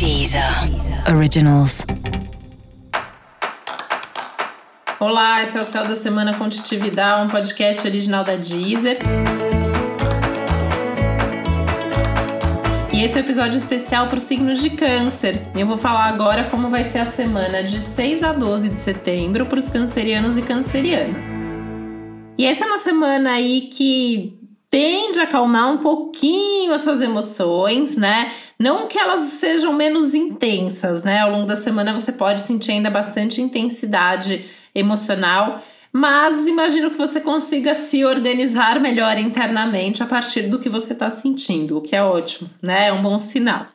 Deezer Originals. Olá, esse é o Céu da Semana Contitividade, um podcast original da Deezer. E esse é o um episódio especial para os signos de câncer. Eu vou falar agora como vai ser a semana de 6 a 12 de setembro para os cancerianos e cancerianas. E essa é uma semana aí que tende a acalmar um pouquinho as suas emoções, né? Não que elas sejam menos intensas, né? Ao longo da semana você pode sentir ainda bastante intensidade emocional, mas imagino que você consiga se organizar melhor internamente a partir do que você está sentindo, o que é ótimo, né? É um bom sinal.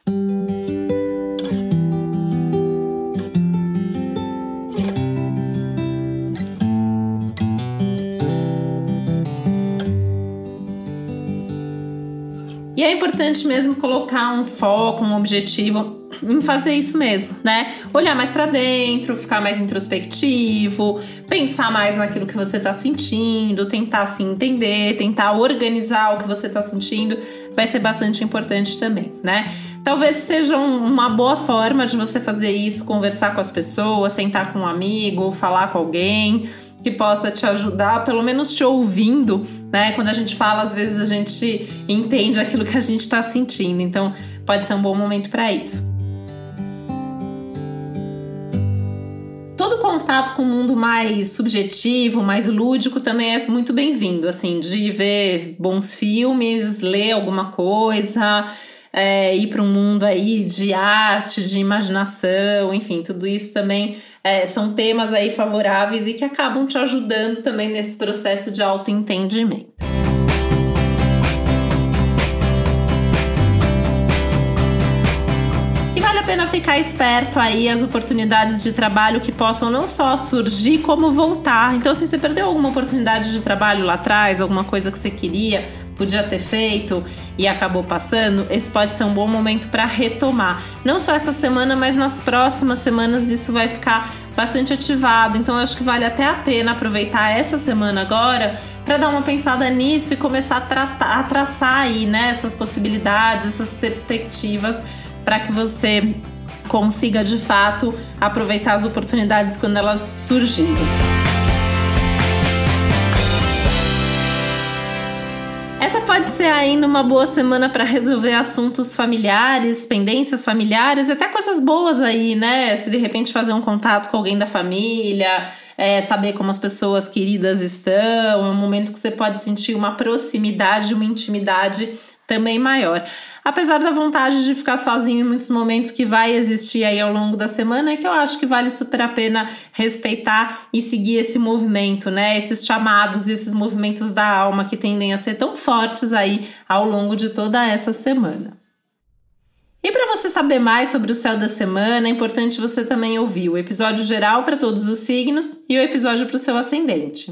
E é importante mesmo colocar um foco, um objetivo em fazer isso mesmo, né? Olhar mais para dentro, ficar mais introspectivo, pensar mais naquilo que você tá sentindo, tentar se entender, tentar organizar o que você tá sentindo, vai ser bastante importante também, né? Talvez seja uma boa forma de você fazer isso, conversar com as pessoas, sentar com um amigo, falar com alguém que possa te ajudar, pelo menos te ouvindo, né? Quando a gente fala, às vezes a gente entende aquilo que a gente está sentindo, então pode ser um bom momento para isso. Todo contato com o mundo mais subjetivo, mais lúdico também é muito bem-vindo, assim, de ver bons filmes, ler alguma coisa, é, ir para um mundo aí de arte, de imaginação, enfim, tudo isso também é, são temas aí favoráveis e que acabam te ajudando também nesse processo de autoentendimento. Vale a pena ficar esperto aí as oportunidades de trabalho que possam não só surgir, como voltar. Então, se você perdeu alguma oportunidade de trabalho lá atrás, alguma coisa que você queria, podia ter feito e acabou passando, esse pode ser um bom momento para retomar. Não só essa semana, mas nas próximas semanas isso vai ficar bastante ativado. Então acho que vale até a pena aproveitar essa semana agora para dar uma pensada nisso e começar a, tratar, a traçar aí né, essas possibilidades, essas perspectivas para que você consiga de fato aproveitar as oportunidades quando elas surgirem. Ser aí numa boa semana para resolver assuntos familiares, pendências familiares, até coisas boas aí, né? Se de repente fazer um contato com alguém da família, é, saber como as pessoas queridas estão, é um momento que você pode sentir uma proximidade, uma intimidade também maior. Apesar da vontade de ficar sozinho em muitos momentos que vai existir aí ao longo da semana, é que eu acho que vale super a pena respeitar e seguir esse movimento, né? Esses chamados, esses movimentos da alma que tendem a ser tão fortes aí ao longo de toda essa semana. E para você saber mais sobre o céu da semana, é importante você também ouvir o episódio geral para todos os signos e o episódio para o seu ascendente.